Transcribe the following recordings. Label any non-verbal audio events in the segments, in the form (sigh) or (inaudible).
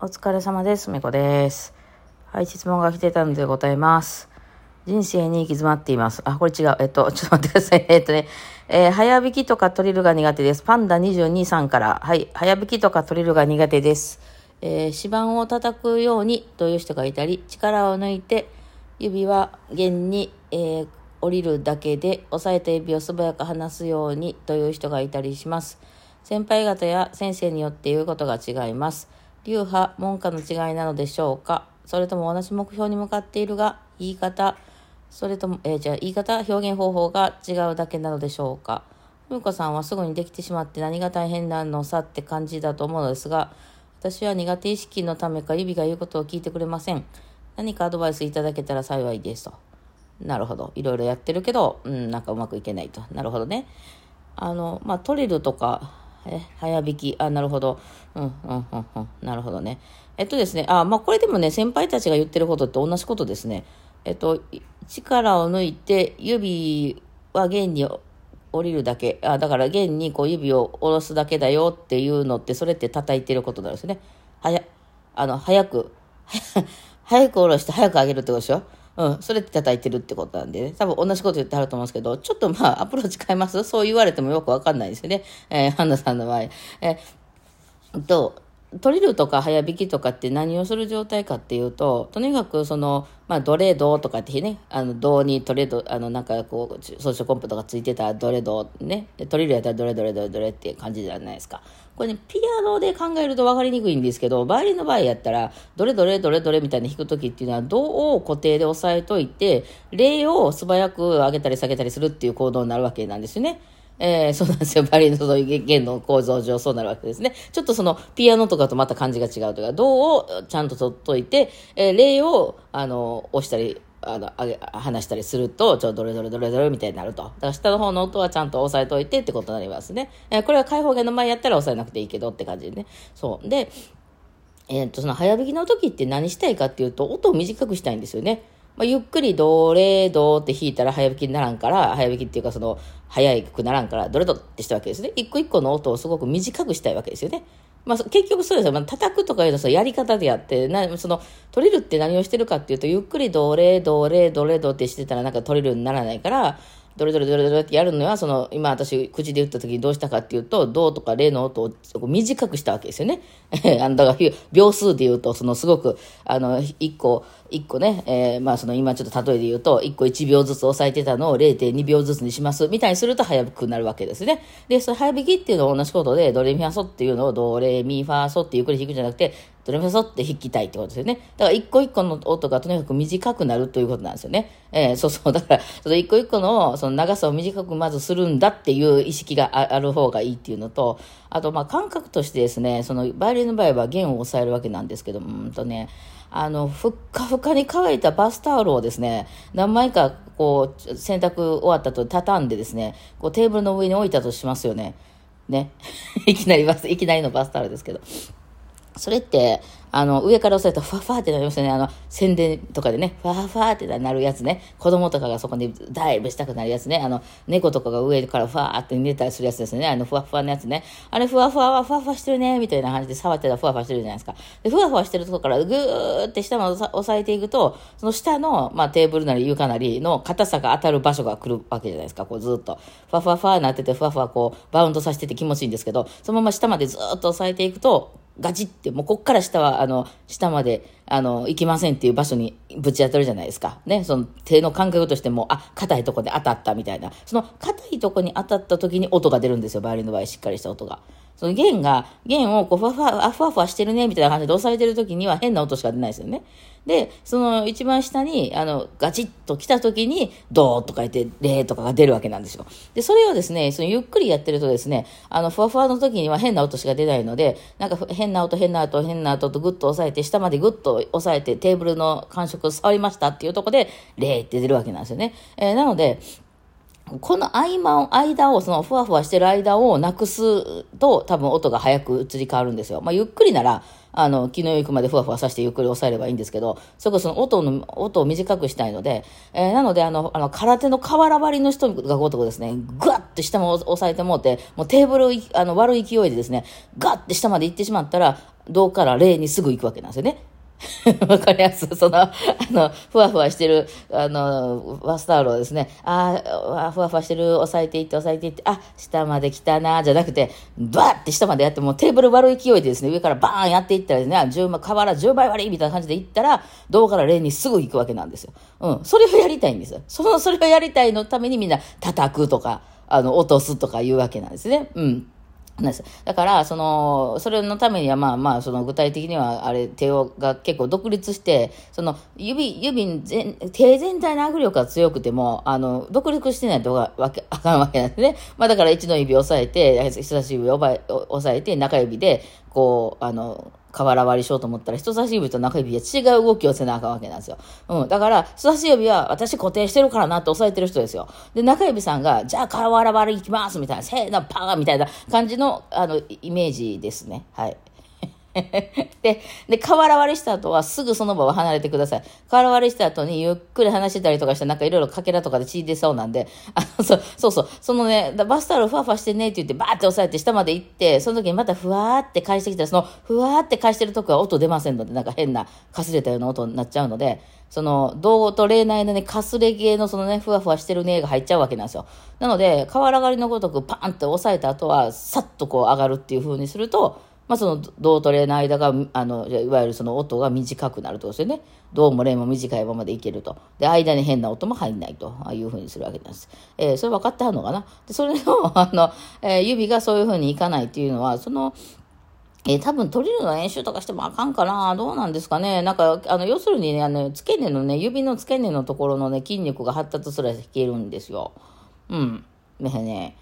お疲れ様です。めこです。はい、質問が来てたのでございます。人生に行き詰まっています。あ、これ違う。えっと、ちょっと待ってください。(laughs) えっとね、えー早弾きとかトリルが苦手です。パンダ22さんから。はい、早弾きとかトリルが苦手です。えー指板を叩くようにという人がいたり、力を抜いて、指は弦に、えー降りるだけで、押さえた指を素早く離すようにという人がいたりします。先輩方や先生によって言うことが違います。流派、文化の違いなのでしょうか？それとも同じ目標に向かっているが、言い方、それとも、えーじゃあ言い方、表現方法が違うだけなのでしょうか？ふみこさんはすぐにできてしまって何が大変なのさって感じだと思うのですが、私は苦手意識のためか指が言うことを聞いてくれません。何かアドバイスいただけたら幸いですと。なるほど。いろいろやってるけど、うん、なんかうまくいけないと。なるほどね。あの、まあ、トリルとか、え、早弾き、あ、なるほど。うん、うん、うん、うん。なるほどね。えっとですね、あ、まあ、これでもね、先輩たちが言ってることって同じことですね。えっと、力を抜いて、指は弦に降りるだけ。あ、だから弦にこう指を下ろすだけだよっていうのって、それって叩いてることなんですね。はや、あの、早く、(laughs) 早く下ろして早く上げるってことでしょ？うん、それって叩いてるってことなんでね。多分同じこと言ってはると思うんですけど、ちょっとまあ、アプローチ変えます？そう言われてもよくわかんないですよね。えー、ハンナさんの場合。えーと、トリルとか早弾きとかって何をする状態かっていうと、とにかくその、まあ、ドレドとかってね、あの、ドにトレード、あの、なんかこう、ソーシャルコンプとかついてたドレドね、トリルやったらドレドレドレドレっていう感じじゃないですか。これね、ピアノで考えると分かりにくいんですけど、バイオリンの場合やったら、どれどれどれどれみたいに弾くときっていうのは、ドを固定で押さえといて、レを素早く上げたり下げたりするっていう行動になるわけなんですよね。えー、そうなんですよ。バリンのその弦の構造上そうなるわけですね。ちょっとそのピアノとかとまた感じが違うとか、ドをちゃんと取っといて、えー、レを、あの、押したり、あの、上げ、離したりすると、ちょ、どれどれどれどれみたいになると。だから下の方の音はちゃんと押さえといてってことになりますね。えーこれは開放弦の前やったら押さえなくていいけどって感じでね。そう。で、えっと、その早弾きの時って何したいかっていうと、音を短くしたいんですよね。まあ、ゆっくりドレドって弾いたら早弾きにならんから、早弾きっていうかその、早くならんから、ドレドってしたわけですね。一個一個の音をすごく短くしたいわけですよね。まあ、結局そうですよ。まあ、叩くとかいうのはやり方であって、なその、取れるって何をしてるかっていうと、ゆっくりどれ、どれ、どれ、どれってしてたらなんか取れるようにならないから、どれどれどれどれってやるのは、その、今私、口で言った時にどうしたかっていうと、どうとか例の音を短くしたわけですよね。(laughs) あの、だから、秒数で言うと、その、すごく、あの、一個、一個ね、えーまあ、その、今ちょっと例えで言うと、一個1秒ずつ押さえてたのを0.2秒ずつにします、みたいにすると早くなるわけですね。で、その早弾きっていうのは同じことで、ドレミファソっていうのをドレミファソってゆっくり弾くんじゃなくて、ドレミファソって弾きたいってことですよね。だから一個一個の音がとにかく短くなるということなんですよね。えーそうそう。だから、その一個一個のその長さを短くまずするんだっていう意識がある方がいいっていうのと、あと、まあ感覚としてですね、そのバイオリンの場合は弦を押さえるわけなんですけど、うんとね、あの、ふっかふかに乾いたバスタオルをですね、何枚かこう、洗濯終わったと畳んでですね、こうテーブルの上に置いたとしますよね。ね。(laughs) いきなりバス、いきなりのバスタオルですけど。それって、あの、上から押さえたらファファってなりますよね。あの、宣伝とかでね、ファファってなるやつね。子供とかがそこにダイブしたくなるやつね。あの、猫とかが上からファーって寝たりするやつですね。あの、ふわふわのやつね。あれ、ふわふわはふわふわしてるね、みたいな感じで触ってたらふわふわしてるじゃないですか。で、ふわふわしてるとこからぐーって下まで押さえていくと、その下の、まあ、テーブルなり床なりの硬さが当たる場所が来るわけじゃないですか。こうずっと。ふわふわふわなってて、ふわふわこう、バウンドさせてて気持ちいいんですけど、そのまま下までずーっと押さえていくと、ガチって、もうこっから下は、あの、下まで、あの、行きませんっていう場所にぶち当たるじゃないですか。ね、その手の感覚としても、あ、硬いとこで当たったみたいな。その硬いとこに当たった時に音が出るんですよ、バイオリンの場合、しっかりした音が。その弦が、弦をこう、ふわふわ、あ、ふわふわしてるね、みたいな感じで押さえてる時には変な音しか出ないですよね。で、その一番下に、あの、ガチッと来た時に、ドーとか言って、レーとかが出るわけなんですよ。で、それをですね、そのゆっくりやってるとですね、あの、ふわふわの時には変な音しか出ないので、なんか変な音、変な音、変な音とグッと押さえて、下までグッと押さえて、テーブルの感触を触りましたっていうとこで、レーって出るわけなんですよね。えーなので、この合間を、間を、そのふわふわしてる間をなくすと、多分音が早く移り変わるんですよ。まあ、ゆっくりなら、あの、気の行くまでふわふわさせてゆっくり押さえればいいんですけど、そこその音の、音を短くしたいので、えー、なので、あの、あの、空手の瓦割りの人がごとくですね、ぐわっと下も押さえてもうて、もうテーブル、あの、悪い勢いでですね、ガッて下まで行ってしまったら、銅から霊にすぐ行くわけなんですよね。(laughs) わかりやすい。その、あの、ふわふわしてる、あの、バスタオルをですね、ああ、ふわふわしてる、押さえていって、押さえていって、あ、下まで来たな、じゃなくて、バーって下までやって、もうテーブル割る勢いでですね、上からバーンやっていったらですね、10倍、瓦10倍割りみたいな感じでいったら、銅からレにすぐ行くわけなんですよ。うん。それをやりたいんですよ。その、それをやりたいのためにみんな叩くとか、あの、落とすとか言うわけなんですね。うん。だから、その、それのためには、まあまあ、その具体的には、あれ、手をが結構独立して、その、指、指全、手全体の握力が強くても、あの、独立してないとわけ、あかんわけなんですね。まあだから一の指を押さえて、人差し指を押さえて、中指で、こう、あの、瓦割りしようと思ったら、人差し指と中指は違う動きをせなあかんわけなんですよ。うん。だから、人差し指は私固定してるからなって押さえてる人ですよ。で、中指さんが、じゃあ瓦割り行きますみたいな、せーの、パーみたいな感じの、あの、イメージですね。はい。(laughs) で、で、瓦割りした後はすぐその場を離れてください。瓦割りした後にゆっくり話してたりとかして、なんかいろいろかけらとかで血出そうなんで、あの、そそうそう、そのね、バスタオルふわふわしてねって言って、バーって押さえて下まで行って、その時にまたふわーって返してきたら、そのふわーって返してるとこは音出ませんので、なんか変なかすれたような音になっちゃうので、その、道と霊内のね、かすれ系のそのね、ふわふわしてるねが入っちゃうわけなんですよ。なので、瓦狩りのごとくパーンって押さえた後は、さっとこう上がるっていう風にすると、まあ、その銅と霊の間があのいわゆるその音が短くなるとですよね銅も霊も短いままでいけるとで間に変な音も入んないというふうにするわけなんです、えー、それ分かってはるのかな？でそれの (laughs) あの、えー、指がそういうふうにいかないっていうのはそのえー、多分トリルの演習とかしてもあかんかなどうなんですかね？なんか、あの、要するにね、あの、付け根のね、指の付け根のところのね、筋肉が発達すら弾けるんですよ。うん。ねね。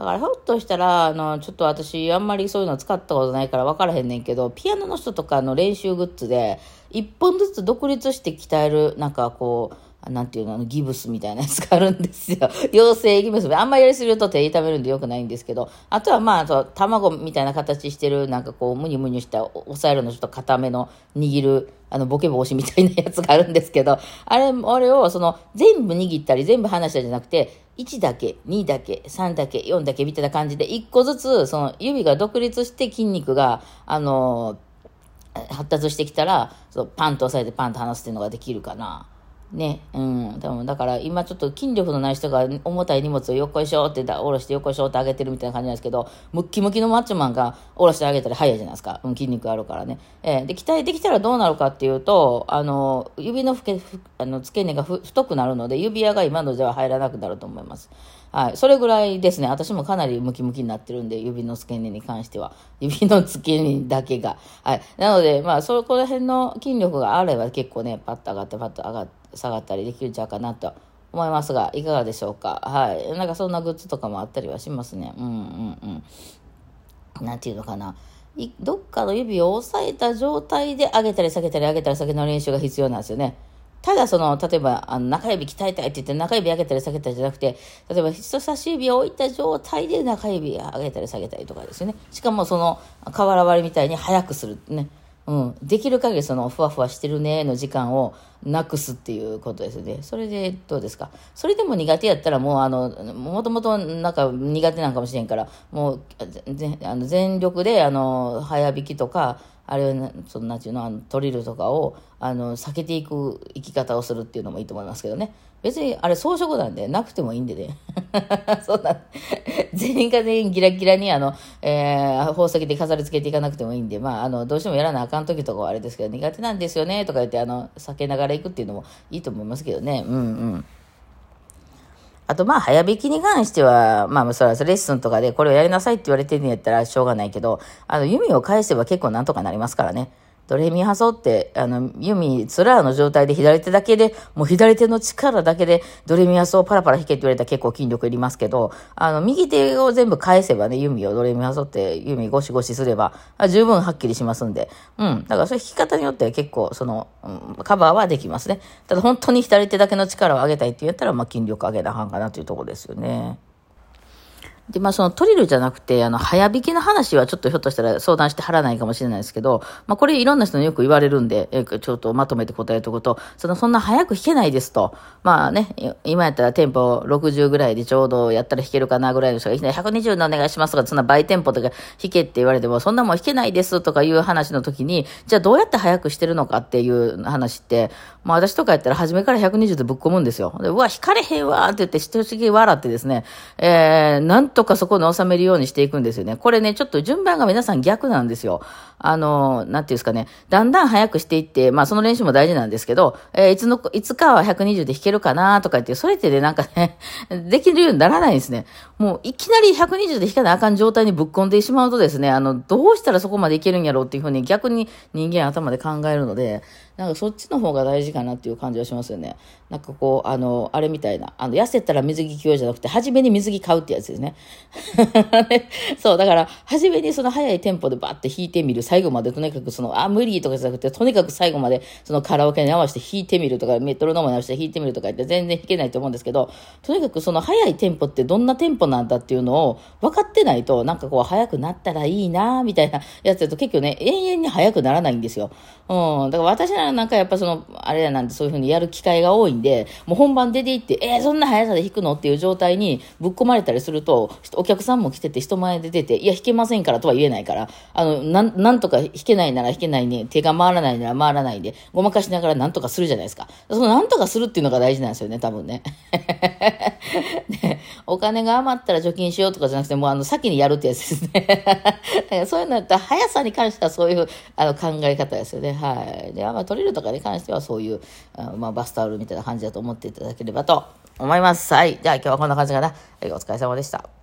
だからひょっとしたら、あの、ちょっと私あんまりそういうの使ったことないから分からへんねんけど、ピアノの人とかの練習グッズで、一本ずつ独立して鍛える、なんかこう、なんていうの、あのギブスみたいなやつがあるんですよ。(laughs) 妖精ギブス。あんまりやりすぎると手痛めるんでよくないんですけど、あとはまあ、と卵みたいな形してる、なんかこう、ムニムニした押さえるのちょっと固めの握る、あの、ボケ防止みたいなやつがあるんですけど、(laughs) あれ、あれを、その、全部握ったり、全部離したりじゃなくて、1だけ、2だけ、3だけ、4だけみたいな感じで、1個ずつ、その指が独立して筋肉が、あの発達してきたら、そうパンと押さえてパンと離すっていうのができるかな。ね、うん。でも、だから今ちょっと筋力のない人が重たい荷物をよっこいしょって下ろしてよっこいしょってあげてるみたいな感じなんですけど、ムッキムキのマッチョマンが下ろしてあげたら早いじゃないですか。うん、筋肉あるからね。えー、で、期待できたらどうなるかっていうと、あの、指のふけ、あの、付け根が太くなるので、指輪が今のでは入らなくなると思います。はい。それぐらいですね。私もかなりムキムキになってるんで、指の付け根に関しては。指の付け根だけが。はい。なので、まあ、そこら辺の筋力があれば結構ね、パッと上がって、パッと上がって、下がったりできるんちゃうかなと思いますが、いかがでしょうか？はい。なんかそんなグッズとかもあったりはしますね。うんうんうん。なんていうのかな。どっかの指を押さえた状態で上げたり下げたり上げたり下げの練習が必要なんですよね。ただその、例えば、あの、中指鍛えたいって言って中指上げたり下げたりじゃなくて、例えば人差し指を置いた状態で中指上げたり下げたりとかですよね。しかもその、瓦割りみたいに速くするね。うん。できる限りその、ふわふわしてるねの時間をなくすっていうことですね。それでどうですか？それでも苦手やったらもうあの、もともとなんか苦手なんかもしれんから、もう、あの全力であの、早弾きとか、あれはそのなんていうのあのトリルとかをあの避けていく生き方をするっていうのもいいと思いますけどね。別にあれ装飾なんでなくてもいいんでね。(laughs) そんな全員が全員ギラギラにあの、えー、宝石で飾り付けていかなくてもいいんでまああのどうしてもやらなあかん時とかはあれですけど苦手なんですよねとか言ってあの避けながら行くっていうのもいいと思いますけどねうんうんあとまあ、早引きに関しては、まあ、それはレッスンとかでこれをやりなさいって言われてるんやったらしょうがないけど、あの、弓を返せば結構なんとかなりますからね。ドレミファソって、あの、弓、ツラーの状態で左手だけで、もう左手の力だけで、ドレミファソをパラパラ弾けって言われたら結構筋力いりますけど、あの、右手を全部返せばね、弓をドレミファソって弓ゴシゴシすれば、十分はっきりしますんで、うん。だからそれ弾き方によって結構、その、うん、カバーはできますね。ただ本当に左手だけの力を上げたいって言ったら、まあ、筋力上げなはんかなというところですよね。で、まあそのトリルじゃなくて、あの、早引きの話はちょっとひょっとしたら相談してはらないかもしれないですけど、まあこれいろんな人によく言われるんで、えちょっとまとめて答えとこと、その、そんな早く弾けないですと。まあね、今やったらテンポ60ぐらいでちょうどやったら弾けるかなぐらいの人がいきなり120でお願いしますとか、そんな倍テンポとか弾けって言われても、そんなもん弾けないですとかいう話の時に、じゃあどうやって早くしてるのかっていう話って、まあ私とかやったら初めから120でぶっ込むんですよ。でうわ、弾かれへんわって言って、しとしげ笑ってですね、えー、なんとかそこの収めるようにしていくんですよね。これね、ちょっと順番が皆さん逆なんですよ。あの、なんていうんですかね、だんだん早くしていって、まあその練習も大事なんですけど、えー、いつの、いつかは120で弾けるかなとか言って、それってね、なんかね、(laughs) できるようにならないんですね。もういきなり120で弾かなあかん状態にぶっ込んでしまうとですね、あの、どうしたらそこまでいけるんやろうっていうふうに逆に人間頭で考えるので、なんかそっちの方が大事かなっていう感じはしますよね。なんかこう、あの、あれみたいな、あの、痩せたら水着着ようじゃなくて、初めに水着買うってやつですね。(laughs) そう、だから、初めにその速いテンポでバッて弾いてみる。最後までとにかくその、あ、無理とかじゃなくて、とにかく最後までそのカラオケに合わせて弾いてみるとか、メトロノームに合わせて弾いてみるとか言って全然弾けないと思うんですけど、とにかくその速いテンポってどんなテンポなんだっていうのを分かってないと、なんかこう、速くなったらいいなみたいなやつだと結局ね、永遠に速くならないんですよ。うん。だから私ならなんかやっぱその、あれやなんてそういうふうにやる機会が多いんで、もう本番出て行って、えー、そんな速さで弾くの？っていう状態にぶっ込まれたりすると、お客さんも来てて人前で出て、いや、弾けませんからとは言えないから、あの、なん、なんとか弾けないなら弾けないね、手が回らないなら回らないで、ごまかしながらなんとかするじゃないですか。そのなんとかするっていうのが大事なんですよね、多分ね。(laughs) ねお金が余ったら貯金しようとかじゃなくて、もうあの、先にやるってやつですね。だからそういうのだったら、速さに関してはそういうあの考え方ですよね。はい。で、まあ、トリルとかに関してはそういう、あまあ、バスタオルみたいな感じだと思っていただければと思います。はい。じゃあ今日はこんな感じかな。はい、お疲れ様でした。